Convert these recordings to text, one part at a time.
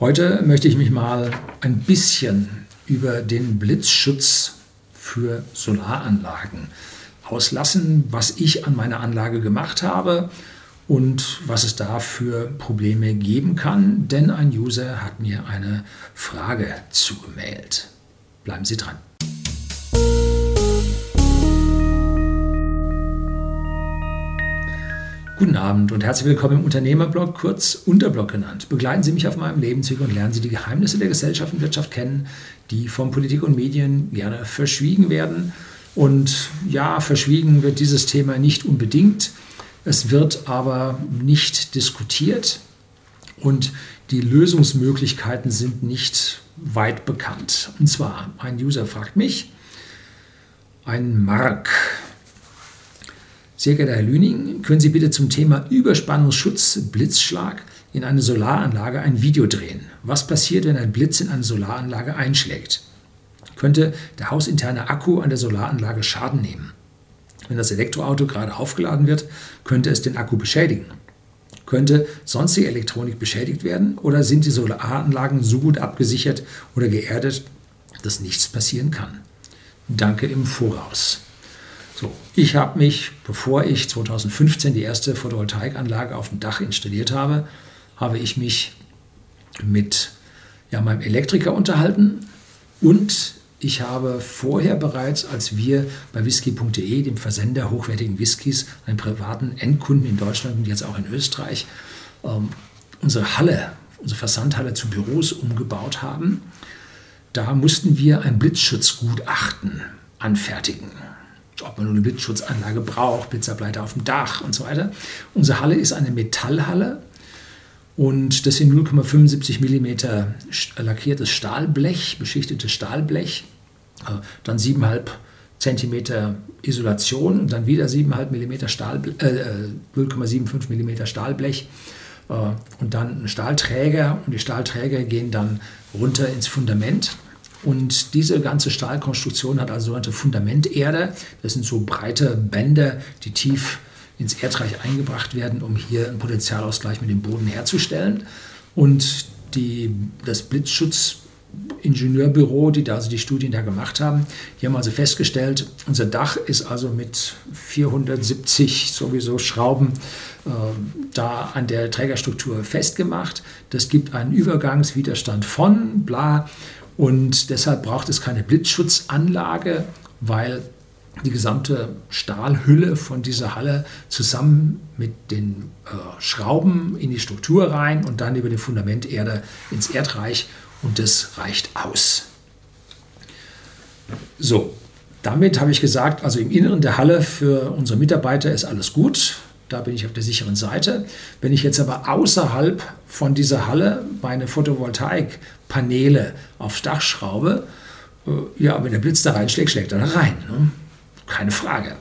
Heute möchte ich mich mal ein bisschen über den Blitzschutz für Solaranlagen auslassen, was ich an meiner Anlage gemacht habe und was es da für Probleme geben kann, denn ein User hat mir eine Frage zugemailt. Bleiben Sie dran. Guten Abend und herzlich willkommen im Unternehmerblog, kurz Unterblog genannt. Begleiten Sie mich auf meinem Lebensweg und lernen Sie die Geheimnisse der Gesellschaft und Wirtschaft kennen, die von Politik und Medien gerne verschwiegen werden. Und ja, verschwiegen wird dieses Thema nicht unbedingt. Es wird aber nicht diskutiert und die Lösungsmöglichkeiten sind nicht weit bekannt. Und zwar, ein User fragt mich, ein Mark sehr geehrter Herr Lüning, können Sie bitte zum Thema Überspannungsschutz Blitzschlag in eine Solaranlage ein Video drehen? Was passiert, wenn ein Blitz in eine Solaranlage einschlägt? Könnte der hausinterne Akku an der Solaranlage Schaden nehmen? Wenn das Elektroauto gerade aufgeladen wird, könnte es den Akku beschädigen. Könnte sonstige Elektronik beschädigt werden oder sind die Solaranlagen so gut abgesichert oder geerdet, dass nichts passieren kann? Danke im Voraus. So, ich habe mich, bevor ich 2015 die erste Photovoltaikanlage auf dem Dach installiert habe, habe ich mich mit ja, meinem Elektriker unterhalten und ich habe vorher bereits, als wir bei whisky.de, dem Versender hochwertigen Whiskys, einen privaten Endkunden in Deutschland und jetzt auch in Österreich, ähm, unsere Halle, unsere Versandhalle zu Büros umgebaut haben, da mussten wir ein Blitzschutzgutachten anfertigen ob man eine Blitzschutzanlage braucht, Blitzableiter auf dem Dach und so weiter. Unsere Halle ist eine Metallhalle und das sind 0,75 mm lackiertes Stahlblech, beschichtetes Stahlblech, äh, dann 7,5 cm Isolation und dann wieder 7,5 mm Stahl, äh, 0,75 mm Stahlblech. Äh, und dann ein Stahlträger und die Stahlträger gehen dann runter ins Fundament und diese ganze Stahlkonstruktion hat also sogenannte Fundamenterde. Das sind so breite Bänder, die tief ins Erdreich eingebracht werden, um hier einen Potentialausgleich mit dem Boden herzustellen. Und die, das Blitzschutzingenieurbüro, die da also die Studien da gemacht haben, die haben also festgestellt, unser Dach ist also mit 470 sowieso Schrauben äh, da an der Trägerstruktur festgemacht. Das gibt einen Übergangswiderstand von bla und deshalb braucht es keine Blitzschutzanlage, weil die gesamte Stahlhülle von dieser Halle zusammen mit den äh, Schrauben in die Struktur rein und dann über die Fundamenterde ins Erdreich und das reicht aus. So, damit habe ich gesagt, also im Inneren der Halle für unsere Mitarbeiter ist alles gut. Da bin ich auf der sicheren Seite. Wenn ich jetzt aber außerhalb von dieser Halle meine Photovoltaikpaneele aufs Dach schraube, äh, ja, wenn der Blitz da reinschlägt, schlägt er da rein. Ne? Keine Frage.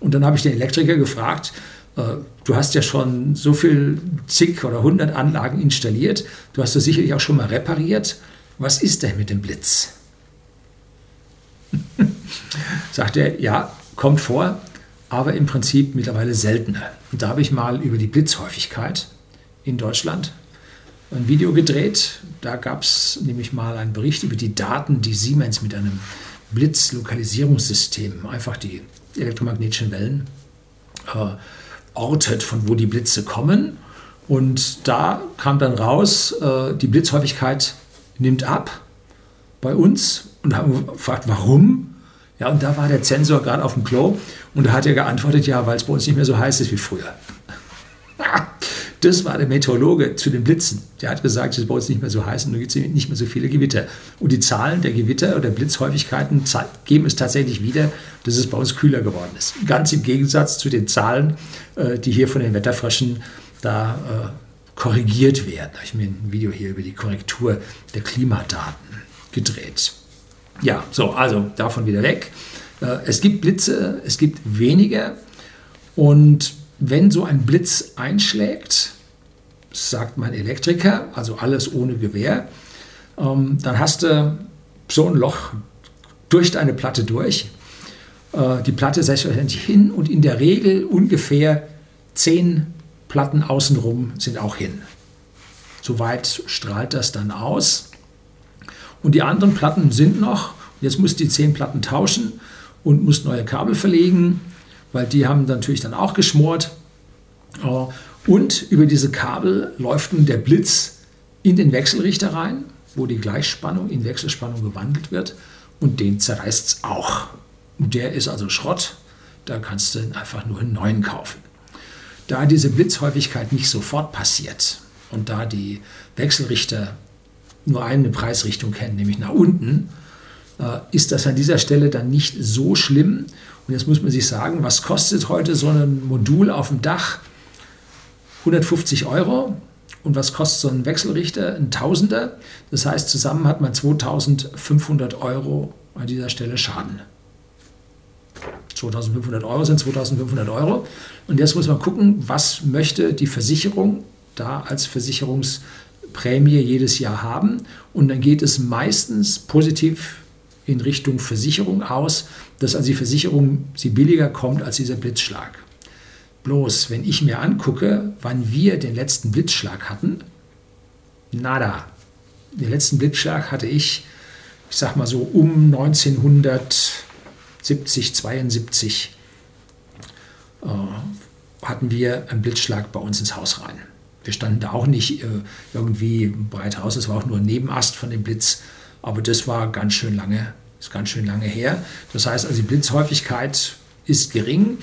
Und dann habe ich den Elektriker gefragt, äh, du hast ja schon so viel zig oder hundert Anlagen installiert, du hast das sicherlich auch schon mal repariert. Was ist denn mit dem Blitz? Sagt er, ja, kommt vor, aber im Prinzip mittlerweile seltener. Und da habe ich mal über die Blitzhäufigkeit in Deutschland ein Video gedreht. Da gab es nämlich mal einen Bericht über die Daten, die Siemens mit einem Blitzlokalisierungssystem, einfach die elektromagnetischen Wellen, äh, ortet, von wo die Blitze kommen. Und da kam dann raus, äh, die Blitzhäufigkeit nimmt ab bei uns und haben gefragt, warum? Ja, und da war der Zensor gerade auf dem Klo und da hat er geantwortet, ja, weil es bei uns nicht mehr so heiß ist wie früher. Das war der Meteorologe zu den Blitzen. Der hat gesagt, es ist bei uns nicht mehr so heiß und nun gibt es nicht mehr so viele Gewitter. Und die Zahlen der Gewitter oder Blitzhäufigkeiten geben es tatsächlich wieder, dass es bei uns kühler geworden ist. Ganz im Gegensatz zu den Zahlen, äh, die hier von den Wetterfröschen da äh, korrigiert werden. Da habe ich mir ein Video hier über die Korrektur der Klimadaten gedreht. Ja, so, also davon wieder weg. Äh, es gibt Blitze, es gibt weniger. Und wenn so ein Blitz einschlägt, sagt mein Elektriker, also alles ohne Gewehr, ähm, dann hast du so ein Loch durch deine Platte durch. Äh, die Platte selbstverständlich hin und in der Regel ungefähr zehn Platten außenrum sind auch hin. Soweit strahlt das dann aus. Und die anderen Platten sind noch. Jetzt muss die zehn Platten tauschen und muss neue Kabel verlegen, weil die haben natürlich dann auch geschmort. Und über diese Kabel läuft nun der Blitz in den Wechselrichter rein, wo die Gleichspannung in Wechselspannung gewandelt wird und den zerreißt es auch. Der ist also Schrott, da kannst du einfach nur einen neuen kaufen. Da diese Blitzhäufigkeit nicht sofort passiert und da die Wechselrichter nur eine Preisrichtung kennen, nämlich nach unten, äh, ist das an dieser Stelle dann nicht so schlimm. Und jetzt muss man sich sagen, was kostet heute so ein Modul auf dem Dach? 150 Euro. Und was kostet so ein Wechselrichter? Ein Tausender. Das heißt, zusammen hat man 2500 Euro an dieser Stelle Schaden. 2500 Euro sind 2500 Euro. Und jetzt muss man gucken, was möchte die Versicherung da als Versicherungsprämie jedes Jahr haben. Und dann geht es meistens positiv in Richtung Versicherung aus, dass also die Versicherung sie billiger kommt als dieser Blitzschlag. Bloß, wenn ich mir angucke, wann wir den letzten Blitzschlag hatten, nada. Den letzten Blitzschlag hatte ich, ich sag mal so um 1970, 72, äh, hatten wir einen Blitzschlag bei uns ins Haus rein. Wir standen da auch nicht äh, irgendwie breit raus, es war auch nur ein Nebenast von dem Blitz, aber das war ganz schön lange, ist ganz schön lange her. Das heißt also, die Blitzhäufigkeit ist gering.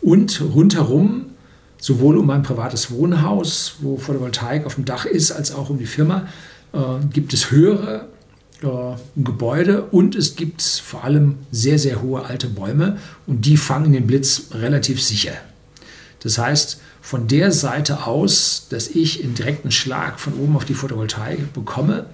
Und rundherum, sowohl um mein privates Wohnhaus, wo Photovoltaik auf dem Dach ist, als auch um die Firma, äh, gibt es höhere äh, Gebäude. Und es gibt vor allem sehr, sehr hohe alte Bäume. Und die fangen den Blitz relativ sicher. Das heißt, von der Seite aus, dass ich einen direkten Schlag von oben auf die Photovoltaik bekomme,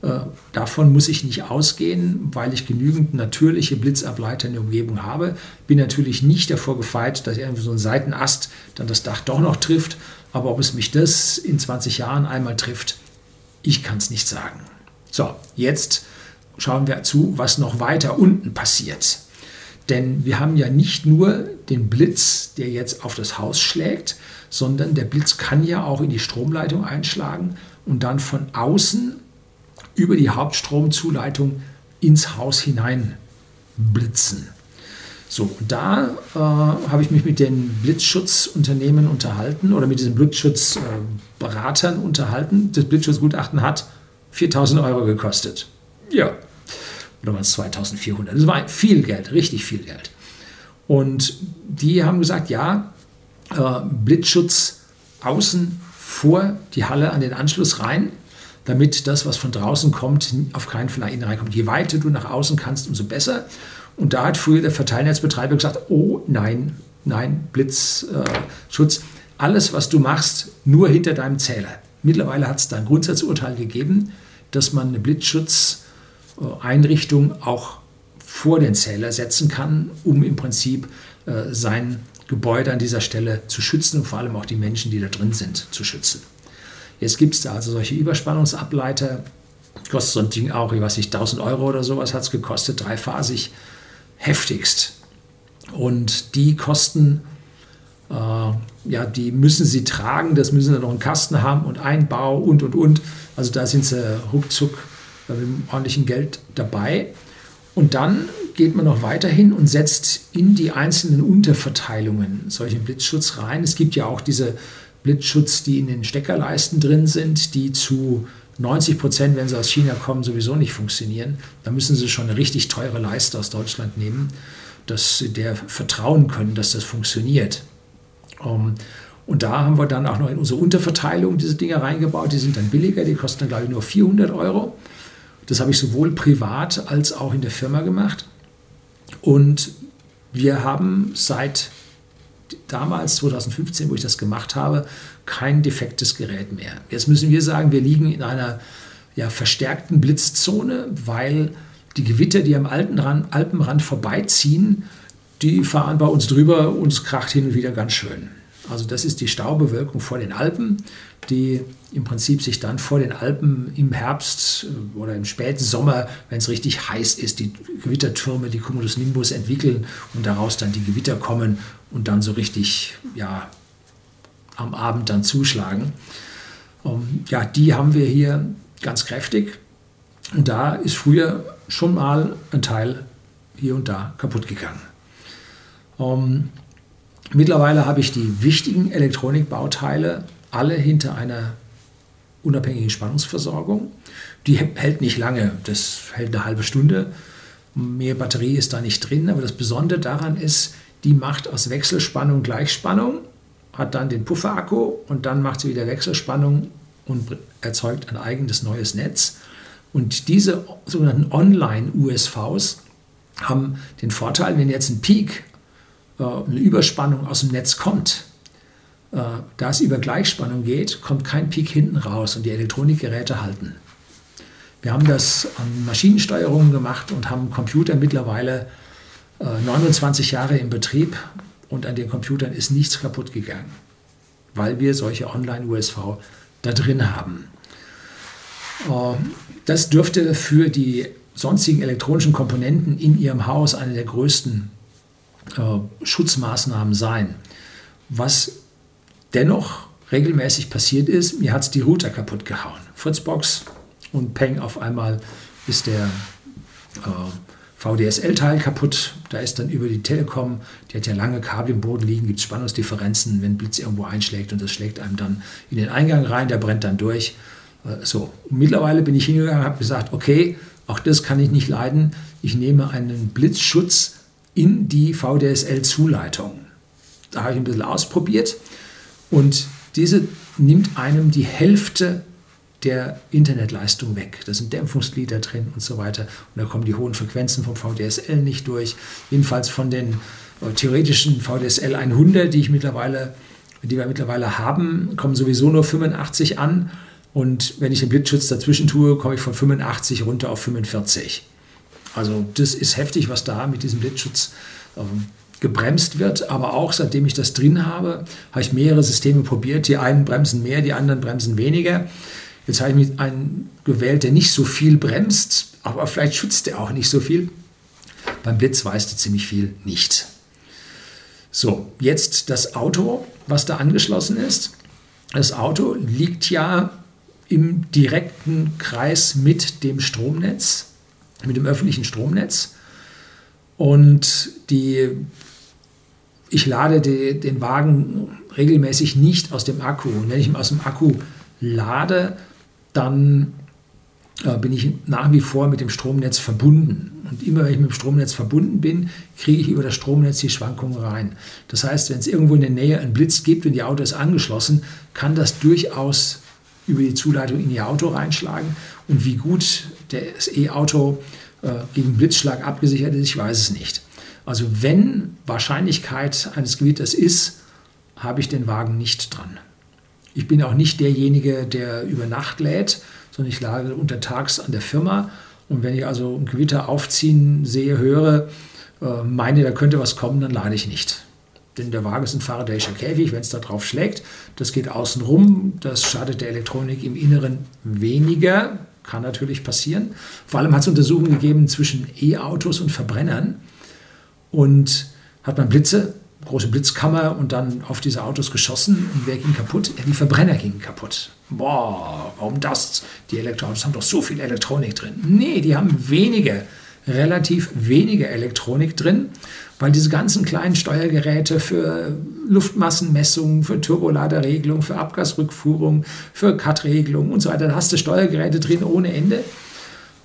äh, davon muss ich nicht ausgehen, weil ich genügend natürliche Blitzableiter in der Umgebung habe. Bin natürlich nicht davor gefeit, dass irgendwie so ein Seitenast dann das Dach doch noch trifft. Aber ob es mich das in 20 Jahren einmal trifft, ich kann es nicht sagen. So, jetzt schauen wir zu, was noch weiter unten passiert. Denn wir haben ja nicht nur den Blitz, der jetzt auf das Haus schlägt, sondern der Blitz kann ja auch in die Stromleitung einschlagen und dann von außen über die Hauptstromzuleitung ins Haus hinein blitzen. So, und da äh, habe ich mich mit den Blitzschutzunternehmen unterhalten oder mit diesen Blitzschutzberatern äh, unterhalten. Das Blitzschutzgutachten hat 4000 Euro gekostet. Ja, oder waren es 2400? Das war viel Geld, richtig viel Geld. Und die haben gesagt, ja, äh, Blitzschutz außen vor die Halle an den Anschluss rein, damit das, was von draußen kommt, auf keinen Fall nach innen reinkommt. Je weiter du nach außen kannst, umso besser. Und da hat früher der Verteilnetzbetreiber gesagt, oh nein, nein, Blitzschutz, alles, was du machst, nur hinter deinem Zähler. Mittlerweile hat es da ein Grundsatzurteil gegeben, dass man eine Blitzschutzeinrichtung auch vor den Zähler setzen kann, um im Prinzip äh, sein Gebäude an dieser Stelle zu schützen und vor allem auch die Menschen, die da drin sind, zu schützen. Jetzt gibt es da also solche Überspannungsableiter. Kostet so ein Ding auch, ich weiß nicht, 1000 Euro oder sowas hat es gekostet, dreiphasig, heftigst. Und die kosten, äh, ja, die müssen sie tragen, das müssen sie noch einen Kasten haben und Einbau und und und. Also da sind sie ruckzuck mit ordentlichen Geld dabei. Und dann geht man noch weiterhin und setzt in die einzelnen Unterverteilungen solchen Blitzschutz rein. Es gibt ja auch diese Blitzschutz, die in den Steckerleisten drin sind, die zu 90 Prozent, wenn sie aus China kommen, sowieso nicht funktionieren. Da müssen sie schon eine richtig teure Leiste aus Deutschland nehmen, dass sie der vertrauen können, dass das funktioniert. Um, und da haben wir dann auch noch in unsere Unterverteilung diese Dinge reingebaut. Die sind dann billiger, die kosten dann, glaube ich, nur 400 Euro. Das habe ich sowohl privat als auch in der Firma gemacht. Und wir haben seit damals, 2015, wo ich das gemacht habe, kein defektes Gerät mehr. Jetzt müssen wir sagen, wir liegen in einer ja, verstärkten Blitzzone, weil die Gewitter, die am Alpenrand, Alpenrand vorbeiziehen, die fahren bei uns drüber und es kracht hin und wieder ganz schön. Also das ist die Staubewölkung vor den Alpen, die im Prinzip sich dann vor den Alpen im Herbst äh, oder im späten Sommer, wenn es richtig heiß ist, die Gewittertürme, die Cumulus Nimbus entwickeln und daraus dann die Gewitter kommen und dann so richtig ja, am Abend dann zuschlagen. Ähm, ja, die haben wir hier ganz kräftig. Und da ist früher schon mal ein Teil hier und da kaputt gegangen. Ähm, mittlerweile habe ich die wichtigen Elektronikbauteile alle hinter einer unabhängigen Spannungsversorgung. Die hält nicht lange, das hält eine halbe Stunde. Mehr Batterie ist da nicht drin, aber das Besondere daran ist, die macht aus Wechselspannung Gleichspannung, hat dann den Pufferakku und dann macht sie wieder Wechselspannung und erzeugt ein eigenes neues Netz. Und diese sogenannten Online-USVs haben den Vorteil, wenn jetzt ein Peak, eine Überspannung aus dem Netz kommt, äh, da es über Gleichspannung geht, kommt kein Peak hinten raus und die Elektronikgeräte halten. Wir haben das an Maschinensteuerungen gemacht und haben Computer mittlerweile 29 äh, Jahre im Betrieb und an den Computern ist nichts kaputt gegangen, weil wir solche Online-USV da drin haben. Das dürfte für die sonstigen elektronischen Komponenten in Ihrem Haus eine der größten äh, Schutzmaßnahmen sein. Was dennoch regelmäßig passiert ist, mir hat es die Router kaputt gehauen. Fritzbox und Peng, auf einmal ist der äh, VDSL-Teil kaputt. Da ist dann über die Telekom, die hat ja lange Kabel im Boden liegen, gibt es Spannungsdifferenzen, wenn Blitz irgendwo einschlägt und das schlägt einem dann in den Eingang rein, der brennt dann durch. Äh, so, und mittlerweile bin ich hingegangen und habe gesagt, okay, auch das kann ich nicht leiden. Ich nehme einen Blitzschutz in die VDSL-Zuleitung. Da habe ich ein bisschen ausprobiert und diese nimmt einem die Hälfte der Internetleistung weg. Da sind Dämpfungsglieder drin und so weiter. Und da kommen die hohen Frequenzen vom VDSL nicht durch. Jedenfalls von den äh, theoretischen VDSL 100, die ich mittlerweile, die wir mittlerweile haben, kommen sowieso nur 85 an. Und wenn ich den Blitzschutz dazwischen tue, komme ich von 85 runter auf 45. Also das ist heftig, was da mit diesem Blitzschutz ähm, gebremst wird. Aber auch seitdem ich das drin habe, habe ich mehrere Systeme probiert. Die einen bremsen mehr, die anderen bremsen weniger. Jetzt habe ich mir einen gewählt, der nicht so viel bremst, aber vielleicht schützt er auch nicht so viel. Beim Blitz weiß er ziemlich viel nicht. So, jetzt das Auto, was da angeschlossen ist. Das Auto liegt ja im direkten Kreis mit dem Stromnetz, mit dem öffentlichen Stromnetz. Und die, ich lade die, den Wagen regelmäßig nicht aus dem Akku. Und wenn ich ihn aus dem Akku lade, dann äh, bin ich nach wie vor mit dem Stromnetz verbunden. Und immer wenn ich mit dem Stromnetz verbunden bin, kriege ich über das Stromnetz die Schwankungen rein. Das heißt, wenn es irgendwo in der Nähe einen Blitz gibt und die Auto ist angeschlossen, kann das durchaus über die Zuleitung in Ihr Auto reinschlagen. Und wie gut das E-Auto äh, gegen Blitzschlag abgesichert ist, ich weiß es nicht. Also wenn Wahrscheinlichkeit eines Gewitters ist, habe ich den Wagen nicht dran. Ich bin auch nicht derjenige, der über Nacht lädt, sondern ich lage untertags an der Firma. Und wenn ich also ein Gewitter aufziehen sehe, höre, äh, meine, da könnte was kommen, dann lade ich nicht. Denn der Wagen ist ein Faradayischer Käfig, wenn es da drauf schlägt, das geht außen rum, das schadet der Elektronik im Inneren weniger, kann natürlich passieren. Vor allem hat es Untersuchungen gegeben zwischen E-Autos und Verbrennern und hat man Blitze, große Blitzkammer und dann auf diese Autos geschossen und wer ging kaputt? Ja, die Verbrenner gingen kaputt. Boah, warum das? Die Elektroautos haben doch so viel Elektronik drin. Nee, die haben weniger relativ wenige Elektronik drin, weil diese ganzen kleinen Steuergeräte für Luftmassenmessung, für Turboladerregelung, für Abgasrückführung, für Cut-Regelung und so weiter, da hast du Steuergeräte drin ohne Ende.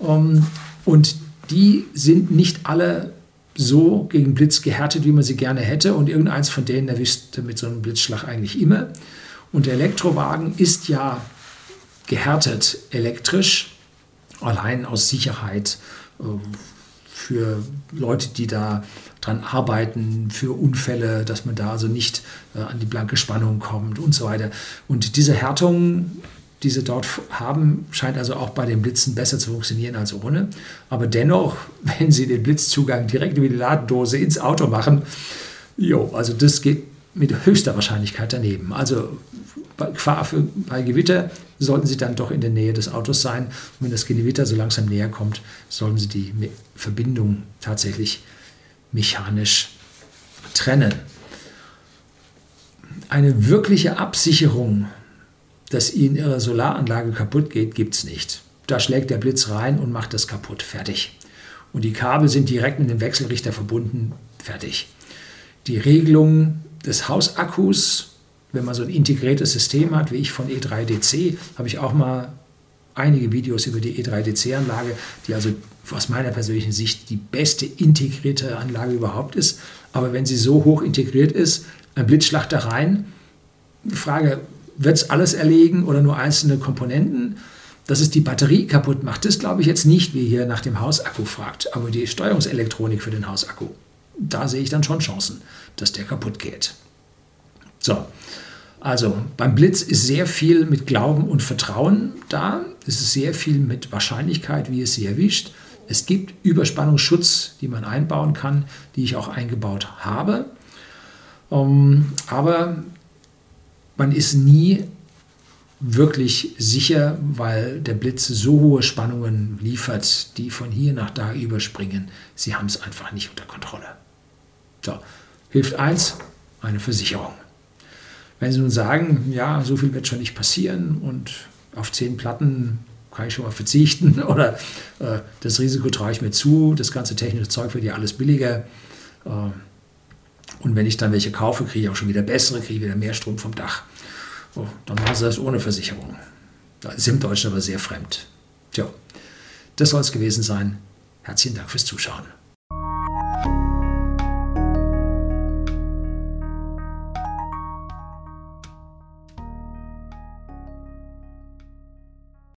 Ähm, und die sind nicht alle so gegen Blitz gehärtet, wie man sie gerne hätte. Und irgendeins von denen erwischt mit so einem Blitzschlag eigentlich immer. Und der Elektrowagen ist ja gehärtet elektrisch, allein aus Sicherheit äh, für Leute, die da dran arbeiten, für Unfälle, dass man da also nicht äh, an die blanke Spannung kommt und so weiter. Und diese Härtung, die sie dort haben, scheint also auch bei den Blitzen besser zu funktionieren als ohne. Aber dennoch, wenn sie den Blitzzugang direkt über die Ladendose ins Auto machen, jo, also das geht mit höchster Wahrscheinlichkeit daneben. Also bei bei Gewitter sollten Sie dann doch in der Nähe des Autos sein. Und wenn das Gewitter so langsam näher kommt, sollten Sie die Verbindung tatsächlich mechanisch trennen. Eine wirkliche Absicherung dass Ihnen Ihre Solaranlage kaputt geht, gibt es nicht. Da schlägt der Blitz rein und macht das kaputt. Fertig. Und die Kabel sind direkt mit dem Wechselrichter verbunden. Fertig. Die Regelung des Hausakkus, wenn man so ein integriertes System hat, wie ich von E3DC, habe ich auch mal einige Videos über die E3DC-Anlage, die also aus meiner persönlichen Sicht die beste integrierte Anlage überhaupt ist. Aber wenn sie so hoch integriert ist, ein Blitzschlag da rein, Frage, wird es alles erlegen oder nur einzelne Komponenten? Dass es die Batterie kaputt macht, das glaube ich jetzt nicht, wie hier nach dem Hausakku fragt. Aber die Steuerungselektronik für den Hausakku, da sehe ich dann schon Chancen, dass der kaputt geht. So, also beim Blitz ist sehr viel mit Glauben und Vertrauen da. Es ist sehr viel mit Wahrscheinlichkeit, wie es sie erwischt. Es gibt Überspannungsschutz, die man einbauen kann, die ich auch eingebaut habe. Ähm, aber man ist nie wirklich sicher, weil der Blitz so hohe Spannungen liefert, die von hier nach da überspringen. Sie haben es einfach nicht unter Kontrolle. So, hilft eins, eine Versicherung. Wenn Sie nun sagen, ja, so viel wird schon nicht passieren und auf zehn Platten kann ich schon mal verzichten oder äh, das Risiko traue ich mir zu, das ganze technische Zeug wird ja alles billiger. Äh, und wenn ich dann welche kaufe, kriege ich auch schon wieder bessere, kriege wieder mehr Strom vom Dach. Oh, dann machen sie das ohne Versicherung. Das ist im Deutschen aber sehr fremd. Tja, das soll es gewesen sein. Herzlichen Dank fürs Zuschauen.